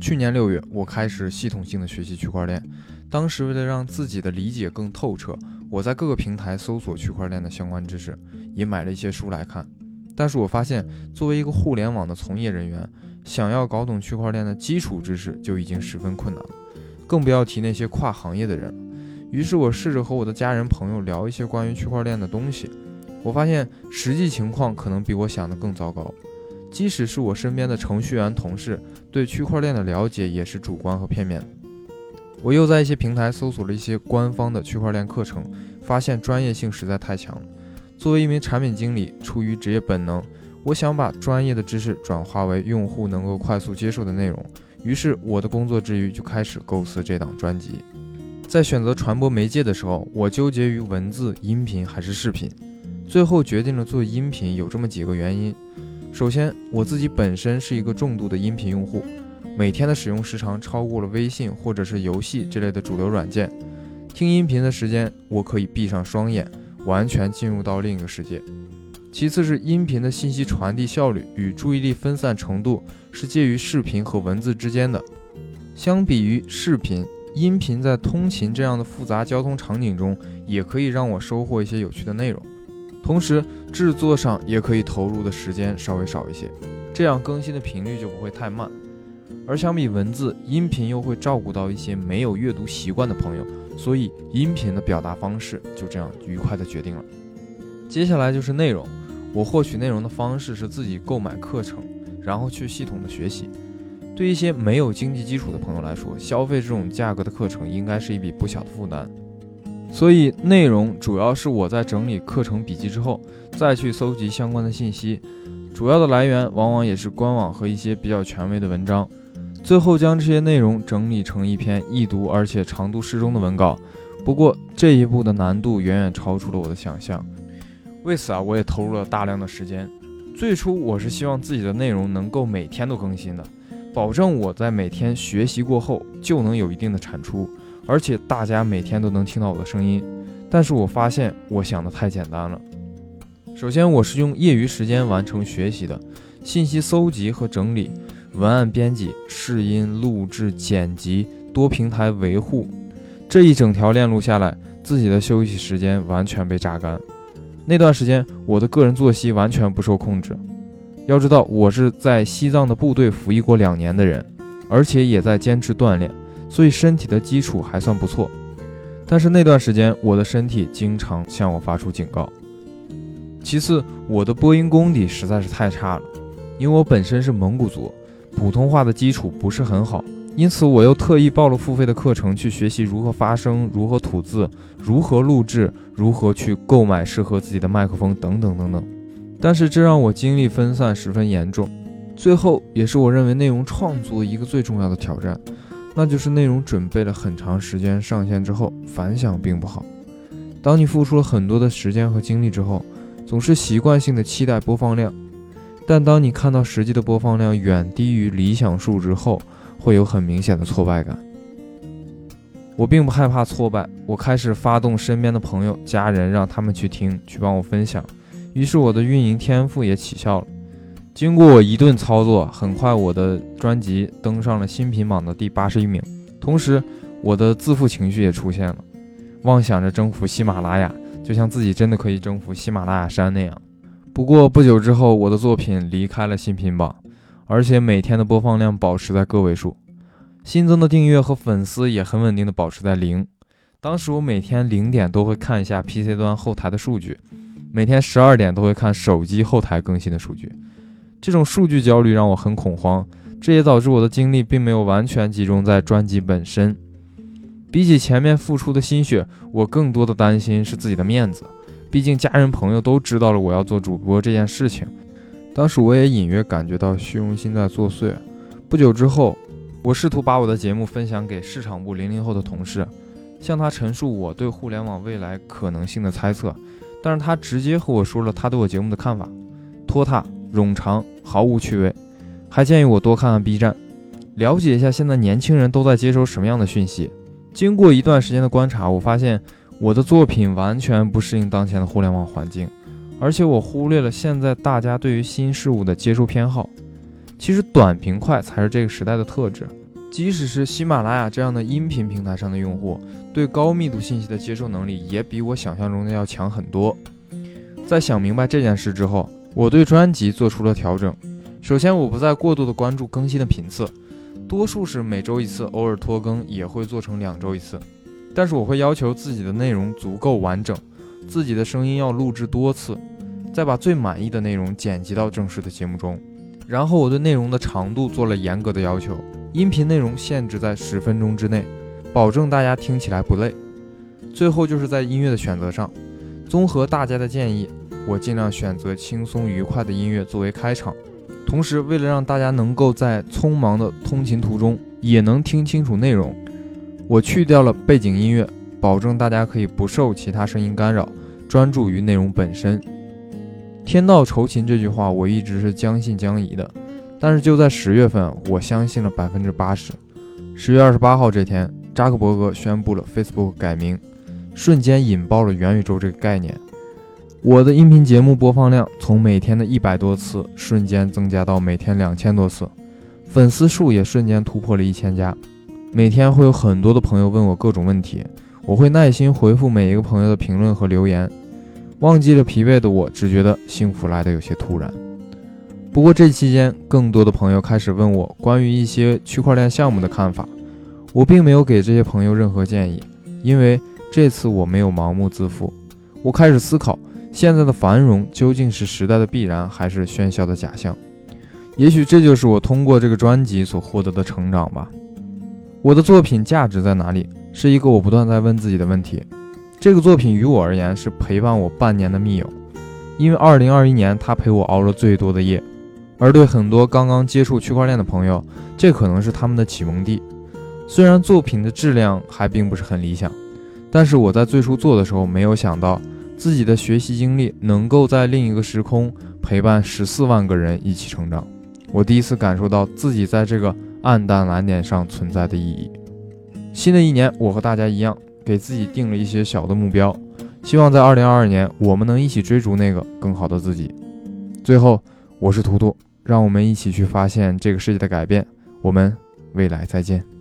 去年六月，我开始系统性的学习区块链。当时为了让自己的理解更透彻，我在各个平台搜索区块链的相关知识，也买了一些书来看。但是我发现，作为一个互联网的从业人员，想要搞懂区块链的基础知识就已经十分困难了，更不要提那些跨行业的人。于是我试着和我的家人朋友聊一些关于区块链的东西，我发现实际情况可能比我想的更糟糕。即使是我身边的程序员同事，对区块链的了解也是主观和片面。我又在一些平台搜索了一些官方的区块链课程，发现专业性实在太强。作为一名产品经理，出于职业本能，我想把专业的知识转化为用户能够快速接受的内容。于是，我的工作之余就开始构思这档专辑。在选择传播媒介的时候，我纠结于文字、音频还是视频，最后决定了做音频。有这么几个原因。首先，我自己本身是一个重度的音频用户，每天的使用时长超过了微信或者是游戏这类的主流软件。听音频的时间，我可以闭上双眼，完全进入到另一个世界。其次是音频的信息传递效率与注意力分散程度是介于视频和文字之间的。相比于视频，音频在通勤这样的复杂交通场景中，也可以让我收获一些有趣的内容。同时，制作上也可以投入的时间稍微少一些，这样更新的频率就不会太慢。而相比文字，音频又会照顾到一些没有阅读习惯的朋友，所以音频的表达方式就这样愉快的决定了。接下来就是内容，我获取内容的方式是自己购买课程，然后去系统的学习。对一些没有经济基础的朋友来说，消费这种价格的课程应该是一笔不小的负担。所以内容主要是我在整理课程笔记之后，再去搜集相关的信息，主要的来源往往也是官网和一些比较权威的文章，最后将这些内容整理成一篇易读而且长度适中的文稿。不过这一步的难度远远超出了我的想象，为此啊，我也投入了大量的时间。最初我是希望自己的内容能够每天都更新的，保证我在每天学习过后就能有一定的产出。而且大家每天都能听到我的声音，但是我发现我想的太简单了。首先，我是用业余时间完成学习的，信息搜集和整理、文案编辑、试音录制、剪辑、多平台维护，这一整条链路下来，自己的休息时间完全被榨干。那段时间，我的个人作息完全不受控制。要知道，我是在西藏的部队服役过两年的人，而且也在坚持锻炼。所以身体的基础还算不错，但是那段时间我的身体经常向我发出警告。其次，我的播音功底实在是太差了，因为我本身是蒙古族，普通话的基础不是很好，因此我又特意报了付费的课程去学习如何发声、如何吐字、如何录制、如何去购买适合自己的麦克风等等等等。但是这让我精力分散十分严重，最后也是我认为内容创作一个最重要的挑战。那就是内容准备了很长时间，上线之后反响并不好。当你付出了很多的时间和精力之后，总是习惯性的期待播放量，但当你看到实际的播放量远低于理想数之后，会有很明显的挫败感。我并不害怕挫败，我开始发动身边的朋友、家人，让他们去听，去帮我分享。于是我的运营天赋也起效了。经过我一顿操作，很快我的专辑登上了新品榜的第八十一名。同时，我的自负情绪也出现了，妄想着征服喜马拉雅，就像自己真的可以征服喜马拉雅山那样。不过不久之后，我的作品离开了新品榜，而且每天的播放量保持在个位数，新增的订阅和粉丝也很稳定的保持在零。当时我每天零点都会看一下 PC 端后台的数据，每天十二点都会看手机后台更新的数据。这种数据焦虑让我很恐慌，这也导致我的精力并没有完全集中在专辑本身。比起前面付出的心血，我更多的担心是自己的面子，毕竟家人朋友都知道了我要做主播这件事情。当时我也隐约感觉到虚荣心在作祟。不久之后，我试图把我的节目分享给市场部零零后的同事，向他陈述我对互联网未来可能性的猜测，但是他直接和我说了他对我节目的看法，拖沓。冗长，毫无趣味，还建议我多看看 B 站，了解一下现在年轻人都在接收什么样的讯息。经过一段时间的观察，我发现我的作品完全不适应当前的互联网环境，而且我忽略了现在大家对于新事物的接收偏好。其实短平快才是这个时代的特质。即使是喜马拉雅这样的音频平台上的用户，对高密度信息的接受能力也比我想象中的要强很多。在想明白这件事之后，我对专辑做出了调整。首先，我不再过度的关注更新的频次，多数是每周一次，偶尔拖更也会做成两周一次。但是我会要求自己的内容足够完整，自己的声音要录制多次，再把最满意的内容剪辑到正式的节目中。然后我对内容的长度做了严格的要求，音频内容限制在十分钟之内，保证大家听起来不累。最后就是在音乐的选择上，综合大家的建议，我尽量选择轻松愉快的音乐作为开场。同时，为了让大家能够在匆忙的通勤途中也能听清楚内容，我去掉了背景音乐，保证大家可以不受其他声音干扰，专注于内容本身。天道酬勤这句话，我一直是将信将疑的，但是就在十月份，我相信了百分之八十。十月二十八号这天，扎克伯格宣布了 Facebook 改名，瞬间引爆了元宇宙这个概念。我的音频节目播放量从每天的一百多次，瞬间增加到每天两千多次，粉丝数也瞬间突破了一千加。每天会有很多的朋友问我各种问题，我会耐心回复每一个朋友的评论和留言。忘记了疲惫的我，只觉得幸福来得有些突然。不过这期间，更多的朋友开始问我关于一些区块链项目的看法。我并没有给这些朋友任何建议，因为这次我没有盲目自负。我开始思考，现在的繁荣究竟是时代的必然，还是喧嚣的假象？也许这就是我通过这个专辑所获得的成长吧。我的作品价值在哪里？是一个我不断在问自己的问题。这个作品于我而言是陪伴我半年的密友，因为二零二一年他陪我熬了最多的夜，而对很多刚刚接触区块链的朋友，这可能是他们的启蒙地。虽然作品的质量还并不是很理想，但是我在最初做的时候没有想到自己的学习经历能够在另一个时空陪伴十四万个人一起成长。我第一次感受到自己在这个暗淡蓝点上存在的意义。新的一年，我和大家一样。给自己定了一些小的目标，希望在二零二二年，我们能一起追逐那个更好的自己。最后，我是图图，让我们一起去发现这个世界的改变。我们未来再见。